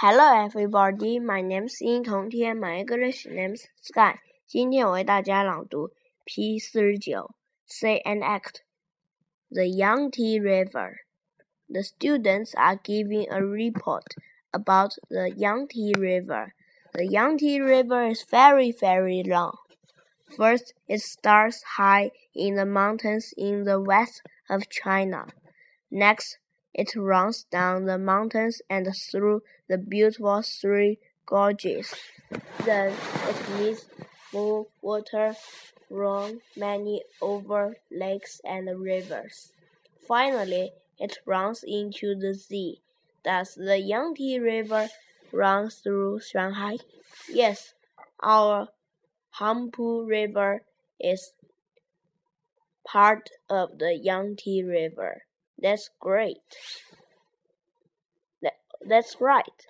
Hello, everybody. My name is 殷同天. My English name is Sky. 今天我为大家朗读 P 四十九 Say and Act. The Yangtze River. The students are giving a report about the Yangtze River. The Yangtze River is very, very long. First, it starts high in the mountains in the west of China. Next, it runs down the mountains and through the beautiful Three Gorges. Then it meets full water from many over lakes and rivers. Finally, it runs into the sea. Does the Yangtze River run through Shanghai? Yes, our Huangpu River is part of the Yangtze River. That's great. That, that's right.